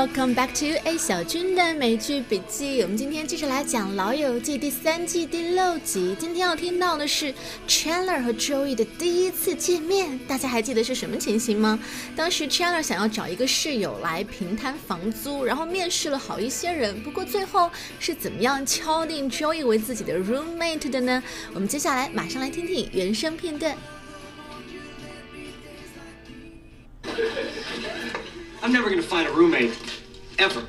Welcome back to A 小军的美剧笔记。我们今天继续来讲《老友记》第三季第六集。今天要听到的是 Chandler 和 Joey 的第一次见面。大家还记得是什么情形吗？当时 Chandler 想要找一个室友来平摊房租，然后面试了好一些人。不过最后是怎么样敲定 Joey 为自己的 roommate 的呢？我们接下来马上来听听原声片段。I'm never gonna find a roommate. Ever.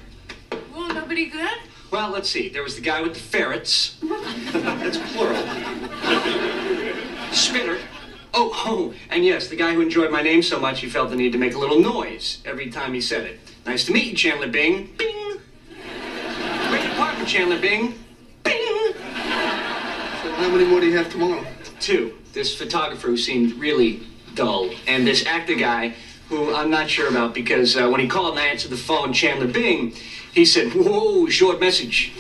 Well, nobody good? Well, let's see. There was the guy with the ferrets. That's plural. Spinner. Oh, oh, and yes, the guy who enjoyed my name so much he felt the need to make a little noise every time he said it. Nice to meet you, Chandler Bing. Bing. Great apartment, Chandler Bing. Bing. So how many more do you have tomorrow? Two. This photographer who seemed really dull, and this actor guy who I'm not sure about because uh, when he called and I answered the phone, Chandler Bing, he said, "Whoa, short message."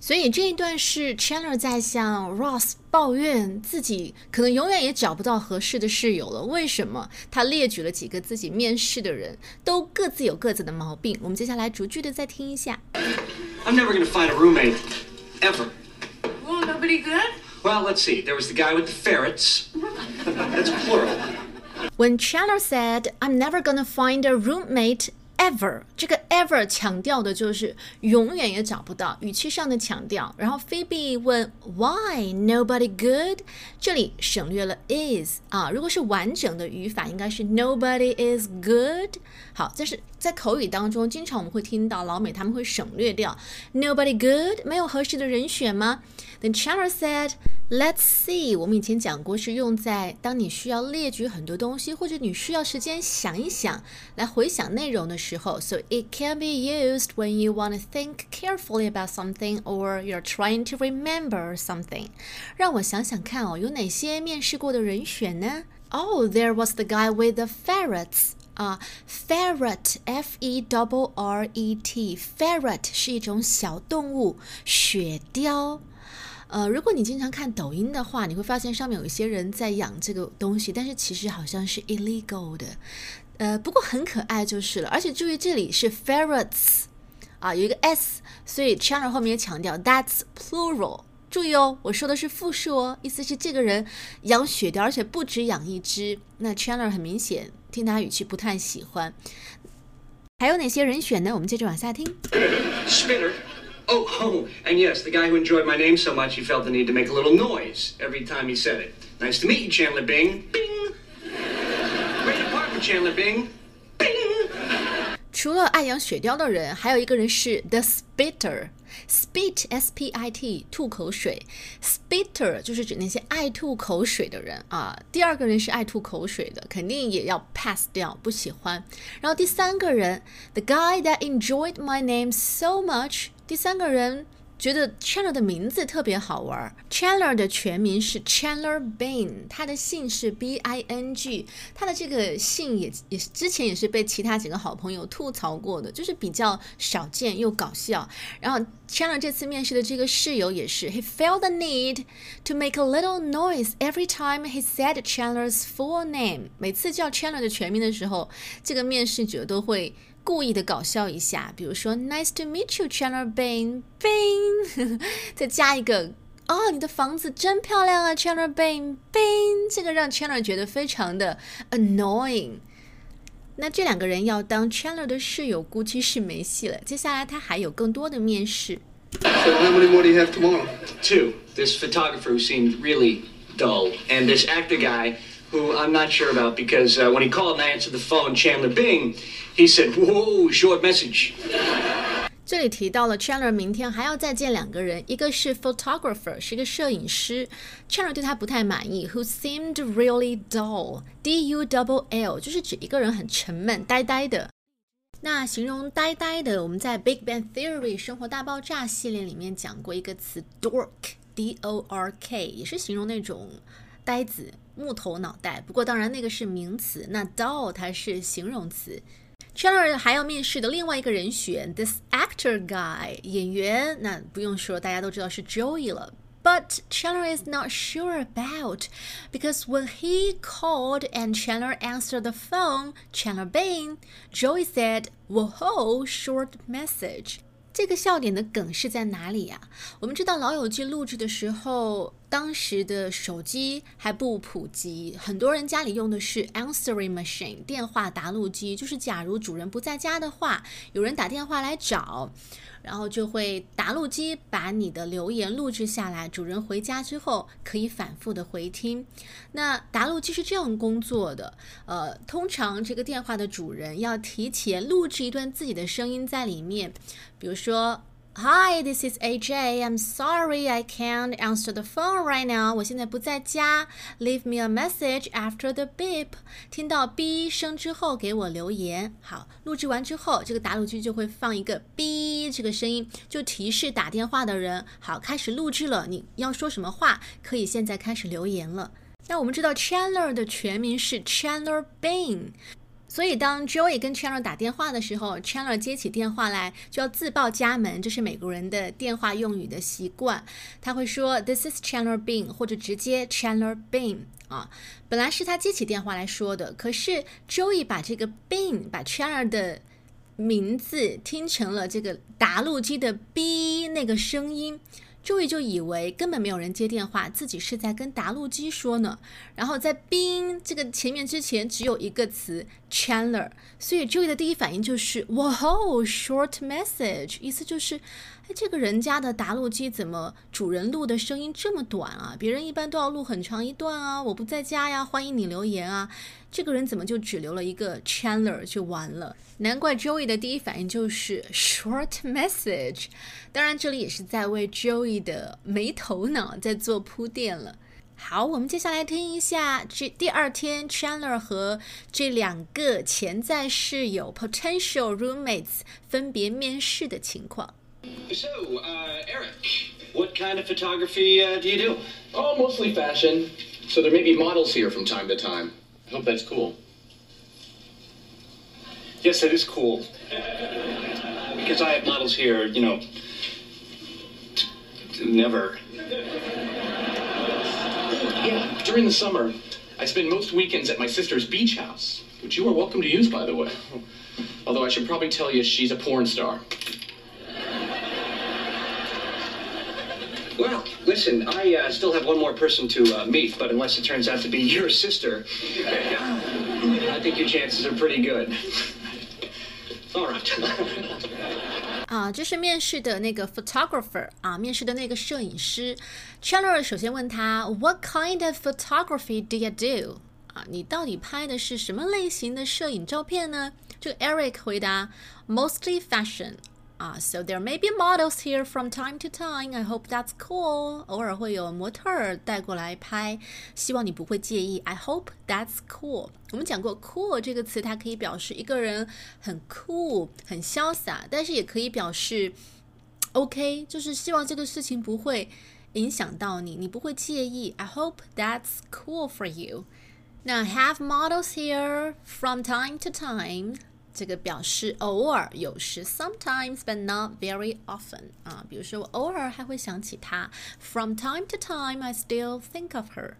所以这一段是 Chandler 在向 Ross 抱怨自己可能永远也找不到合适的室友了。为什么？他列举了几个自己面试的人，都各自有各自的毛病。我们接下来逐句的再听一下。 I'm never going to find a roommate. Ever. Well, nobody good? Well, let's see. There was the guy with the ferrets. That's plural. When Chandler said, "I'm never gonna find a roommate." Ever 这个 ever 强调的就是永远也找不到，语气上的强调。然后 Phoebe 问 Why nobody good？这里省略了 is 啊，如果是完整的语法，应该是 Nobody is good。好，但是 在口语当中，经常我们会听到老美他们会省略掉 Nobody good，没有合适的人选吗？Then Chandler said。Let's see，我们以前讲过，是用在当你需要列举很多东西，或者你需要时间想一想，来回想内容的时候。So it can be used when you want to think carefully about something or you're trying to remember something。让我想想看哦，有哪些面试过的人选呢？Oh, there was the guy with the ferrets. 啊、，ferret f e double r e t，ferret 是一种小动物，雪貂。呃，如果你经常看抖音的话，你会发现上面有一些人在养这个东西，但是其实好像是 illegal 的。呃，不过很可爱就是了。而且注意这里是 ferrets 啊，有一个 s，所以 Chandler 后面也强调 that's plural。注意哦，我说的是复数哦，意思是这个人养雪貂，而且不止养一只。那 Chandler 很明显听他语气不太喜欢。还有哪些人选呢？我们接着往下听。Spinner. Oh, oh, and yes, the guy who enjoyed my name so much he felt the need to make a little noise every time he said it. Nice to meet you, Chandler Bing. Bing. Great apartment, Chandler Bing. Bing. 除了爱养雪貂的人，还有一个人是 the spitter。Spit s p i t 吐口水，spitter 就是指那些爱吐口水的人啊。第二个人是爱吐口水的，肯定也要 pass 掉，不喜欢。然后第三个人，the guy that enjoyed my name so much，第三个人。觉得 Chandler 的名字特别好玩。Chandler 的全名是 Chandler Bing，他的姓是 B I N G，他的这个姓也也是之前也是被其他几个好朋友吐槽过的，就是比较少见又搞笑。然后 Chandler 这次面试的这个室友也是，He felt the need to make a little noise every time he said Chandler's full name。每次叫 Chandler 的全名的时候，这个面试者都会。故意的搞笑一下，比如说 Nice to meet you, Chandler Bing Bing，再加一个哦，你的房子真漂亮啊，Chandler Bing Bing，这个让 Chandler 觉得非常的 annoying。那这两个人要当 Chandler 的室友，估计是没戏了。接下来他还有更多的面试。So how many more do you have tomorrow? Two. This photographer who seemed really dull, and this actor guy who I'm not sure about because uh, when he called and I answered the phone, Chandler Bing, he said, "Whoa, short message." 这里提到了 Chandler 明天还要再见两个人，一个是 photographer，是一个摄影师。Chandler 对他不太满意，who seemed really dull，d u double l，就是指一个人很沉闷、呆呆的。那形容呆呆的，我们在《Big Bang Theory》生活大爆炸系列里面讲过一个词 dork，d o r k，也是形容那种呆子、 木头脑袋。不过当然那个是名词，那 dull 它是形容词。Chandler 还要面试的另外一个人选，this actor guy 演员，那不用说，大家都知道是 Joey 了。 But Chandler is not sure about because when he called and Chandler answered the phone, Chandler Bing, Joey said, "Whoa, short message." 这个笑点的梗是在哪里呀、我们知道《老友记》录制的时候， 当时的手机还不普及，很多人家里用的是 answering machine 电话答录机，就是假如主人不在家的话，有人打电话来找。然后就会答录机把你的留言录制下来，主人回家之后可以反复的回听。那答录机是这样工作的，呃，通常这个电话的主人要提前录制一段自己的声音在里面，比如说。Hi, this is AJ. I'm sorry I can't answer the phone right now. 我现在不在家。Leave me a message after the beep. 听到哔声之后给我留言。好，录制完之后，这个打录机就会放一个哔这个声音，就提示打电话的人，好，开始录制了。你要说什么话，可以现在开始留言了。那我们知道 Chandler 的全名是 Chandler Bing。所以，当 Joey 跟 Chandler 打电话的时候，Chandler 接起电话来就要自报家门，这是美国人的电话用语的习惯。他会说 "This is Chandler Bing"，或者直接 Chandler Bing 啊。本来是他接起电话来说的，可是 Joey 把这个 Bing 把 Chandler 的名字听成了这个答录机的 B 那个声音。joy 就以为根本没有人接电话，自己是在跟答录机说呢。然后在 Bing 这个前面之前只有一个词 Chandler，所以 Joey 的第一反应就是哇吼 short message，意思就是哎这个人家的答录机怎么主人录的声音这么短啊？别人一般都要录很长一段啊，我不在家呀，欢迎你留言啊。这个人怎么就只留了一个 Chandler 就完了？难怪 Joey 的第一反应就是 short message。当然，这里也是在为 Joey 的没头脑在做铺垫了。好，我们接下来听一下这第二天 Chandler 和这两个潜在室友 potential roommates 分别面试的情况。 So, uh, Eric, what kind of photography uh, do you do? Oh, mostly fashion. So there may be models here from time to time. I hope that's cool. Yes, that is cool. Because I have models here, you know. t- t- Never. Yeah, during the summer, I spend most weekends at my sister's beach house, which you are welcome to use, by the way. Although I should probably tell you she's a porn star. Well, listen, I uh, still have one more person to uh, meet, but unless it turns out to be your sister, I think your chances are pretty good. All right. 啊，就是面试的那个 photographer 啊，面试的那个摄影师。Chandler 首先问他，What kind of photography do you do？啊，你到底拍的是什么类型的摄影照片呢？这个 Eric 回答，Mostly fashion。啊，so there may be models here from time to time. I hope that's cool. 偶尔会有模特儿带过来拍，希望你不会介意。I hope that's cool. 我们讲过 cool 这个词，它可以表示一个人很酷、很潇洒，但是也可以表示 OK，就是希望这个事情不会影响到你，你不会介意。I hope that's cool for you. 那 have models here from time to time. 这个表示偶尔、有时，sometimes but not very often 啊，比如说我偶尔还会想起她，from time to time I still think of her。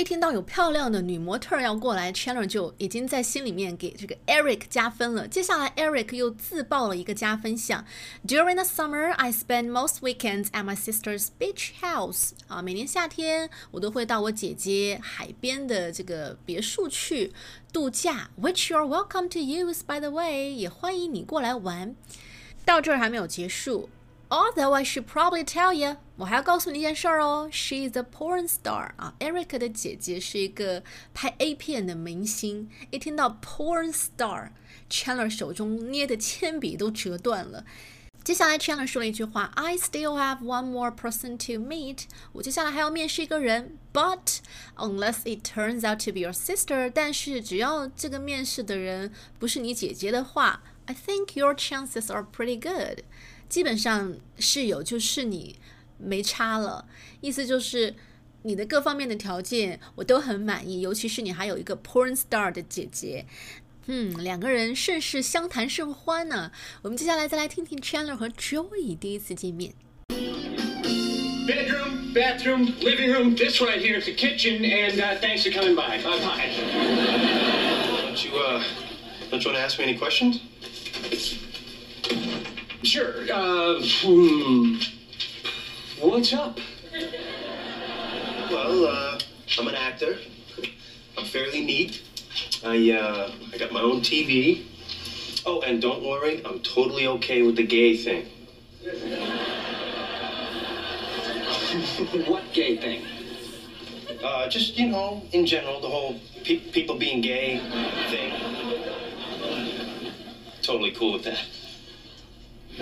一听到有漂亮的女模特要过来，Chandler 就已经在心里面给这个 Eric 加分了。接下来，Eric 又自报了一个加分项：During the summer, I spend most weekends at my sister's beach house。啊，每年夏天我都会到我姐姐海边的这个别墅去度假，which you're welcome to use by the way，也欢迎你过来玩。到这儿还没有结束。Although I should probably tell you，我还要告诉你一件事儿哦，She is a porn star 啊，Eric 的姐姐是一个拍 A 片的明星。一听到 porn star，Chandler 手中捏的铅笔都折断了。接下来，Chandler 说了一句话：“I still have one more person to meet。”我接下来还要面试一个人，But unless it turns out to be your sister，但是只要这个面试的人不是你姐姐的话，I think your chances are pretty good。 基本上室友就是你没差了，意思就是你的各方面的条件我都很满意，尤其是你还有一个 porn star 的姐姐。嗯，两个人甚是相谈甚欢呢。我们接下来再来听听 Chandler 和 Joey 第一次见面。Bedroom, bathroom, living room. This right here is the kitchen, and uh, thanks for coming by. Bye bye. Don't you, uh, don't you want to ask me any questions? Sure. Uh, hmm. What's up? Well, uh, I'm an actor. I'm fairly neat. I, uh, I got my own TV. Oh, and don't worry, I'm totally okay with the gay thing. what gay thing? Uh, just, you know, in general, the whole pe- people being gay thing. Totally cool with that.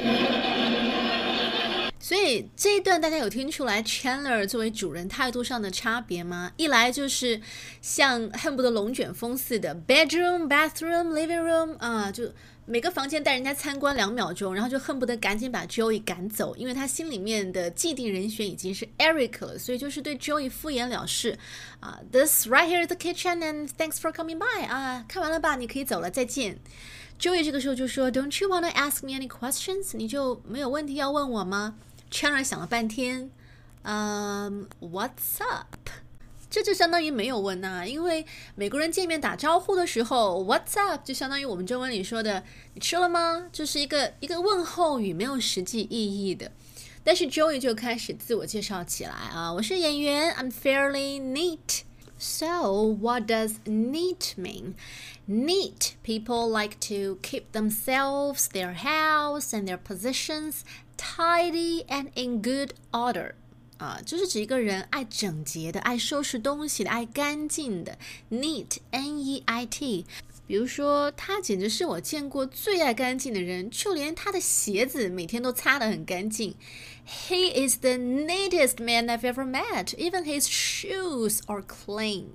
所以这一段大家有听出来 Chandler 作为主人态度上的差别吗？一来就是像恨不得龙卷风似的 bedroom、bathroom、living room 啊，就每个房间带人家参观两秒钟，然后就恨不得赶紧把 Joey 赶走，因为他心里面的既定人选已经是 Eric 了，所以就是对 Joey 敷衍了事啊。This right here is the kitchen and thanks for coming by 啊，看完了吧，你可以走了，再见。Joey 这个时候就说，Don't you want to ask me any questions？你就没有问题要问我吗？Chandler 想了半天，嗯、um,，What's up？这就相当于没有问、啊，因为美国人见面打招呼的时候，What's up？就相当于我们中文里说的“你吃了吗”，就是一个一个问候语，没有实际意义的。但是 Joey 就开始自我介绍起来啊，我是演员，I'm fairly neat。So what does neat mean? Neat people like to keep themselves, their house, and their possessions tidy and in good order. 啊，就是指一个人爱整洁的、爱收拾东西的、爱干净的，neat，n-e-i-t。比如说，他简直是我见过最爱干净的人，就连他的鞋子每天都擦得很干净。He is the neatest man I've ever met. Even his shoes are clean.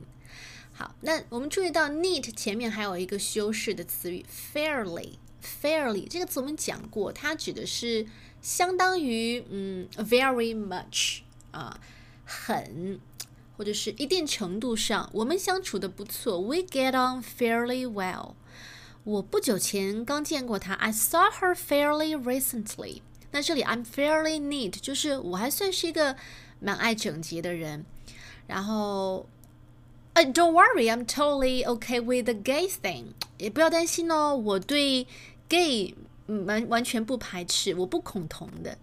好，那我们注意到 neat 前面还有一个修饰的词语 fairly。fairly 这个词我们讲过，它指的是相当于嗯 very much 啊，很或者是一定程度上我们相处的不错，we get on fairly well。我不久前刚见过她，I saw her fairly recently。那这里 I'm fairly neat，就是我还算是一个蛮爱整洁的人。然后，呃、，Don't worry, I'm totally okay with the gay thing。也不要担心哦，我对 gay 完完全不排斥，我不恐同的。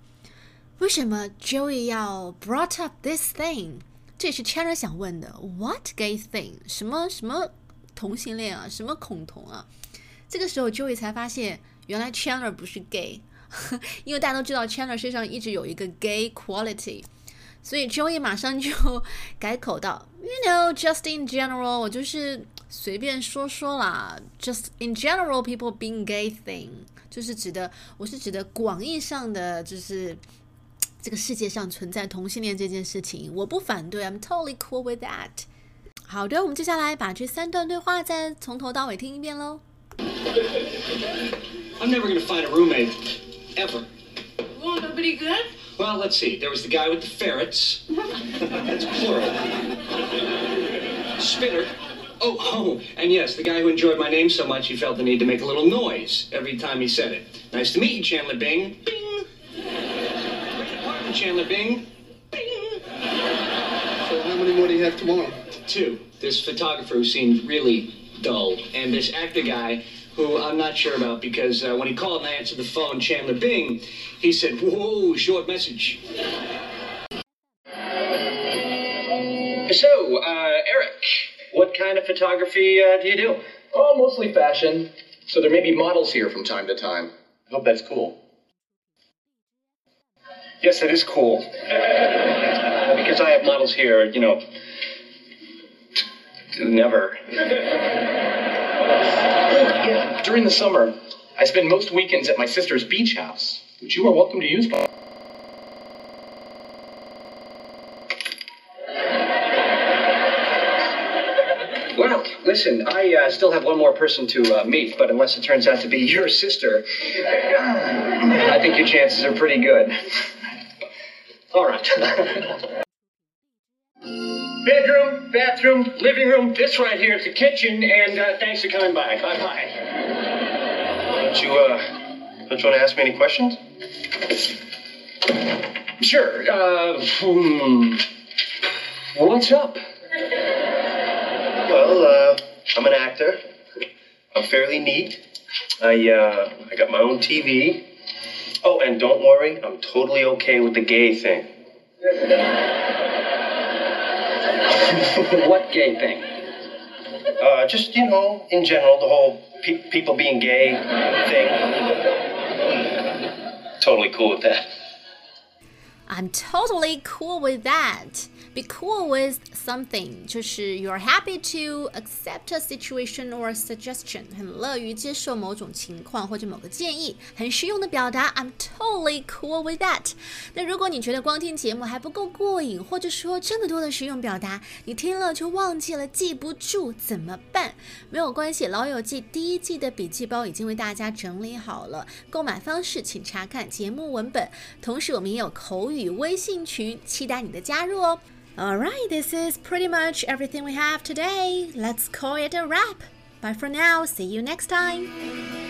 为什么 Joey 要 brought up this thing？这也是 Chandler 想问的。What gay thing？什么什么同性恋啊？什么恐同啊？这个时候 Joey 才发现，原来 Chandler 不是 gay。因为大家都知道 Chandler 身上一直有一个 gay quality，所以 Joey 马上就改口到 ，You know, just in general，我就是随便说说啦，just in general people being gay thing，就是指的，我是指的广义上的，就是这个世界上存在同性恋这件事情，我不反对，I'm totally cool with that。好的，我们接下来把这三段对话再从头到尾听一遍喽。 I'm never gonna find a roommate. Ever. Well, nobody good? Well, let's see. There was the guy with the ferrets. That's plural. Spinner. Oh, oh, and yes, the guy who enjoyed my name so much he felt the need to make a little noise every time he said it. Nice to meet you, Chandler Bing. Bing. Great apartment, Chandler Bing. Bing. So how many more do you have tomorrow? Two. This photographer who seemed really dull, and this actor guy who I'm not sure about because uh, when he called and I answered the phone, Chandler Bing, he said, "Whoa, short message." What kind of photography uh, do you do? Oh, mostly fashion. So there may be models here from time to time. I hope that's cool. Yes, it is cool. Because I have models here, you know, never. During the summer, I spend most weekends at my sister's beach house, which you are welcome to use. By. Listen, I uh, still have one more person to uh, meet, but unless it turns out to be your sister, I think your chances are pretty good. All right. Bedroom, bathroom, living room. This right here is the kitchen, and uh, thanks for coming by. Bye bye. Don't you, uh, don't you want to ask me any questions? Sure. Uh, hmm. What's up? Well, uh, I'm an actor. I'm fairly neat. I, uh, I got my own TV. Oh, and don't worry, I'm totally okay with the gay thing. what gay thing? Uh, just, you know, in general, the whole pe- people being gay thing. totally cool with that. I'm totally cool with that. Be cool with something，就是 you're happy to accept a situation or suggestion，很乐于接受某种情况或者某个建议，很实用的表达。I'm totally cool with that。那如果你觉得光听节目还不够过瘾，或者说这么多的实用表达，你听了就忘记了，记不住怎么办？没有关系，《老友记》第一季的笔记包已经为大家整理好了，购买方式请查看节目文本。同时，我们也有口语语微信群，期待你的加入哦。Alright, this is pretty much everything we have today. Let's call it a wrap. Bye for now. See you next time.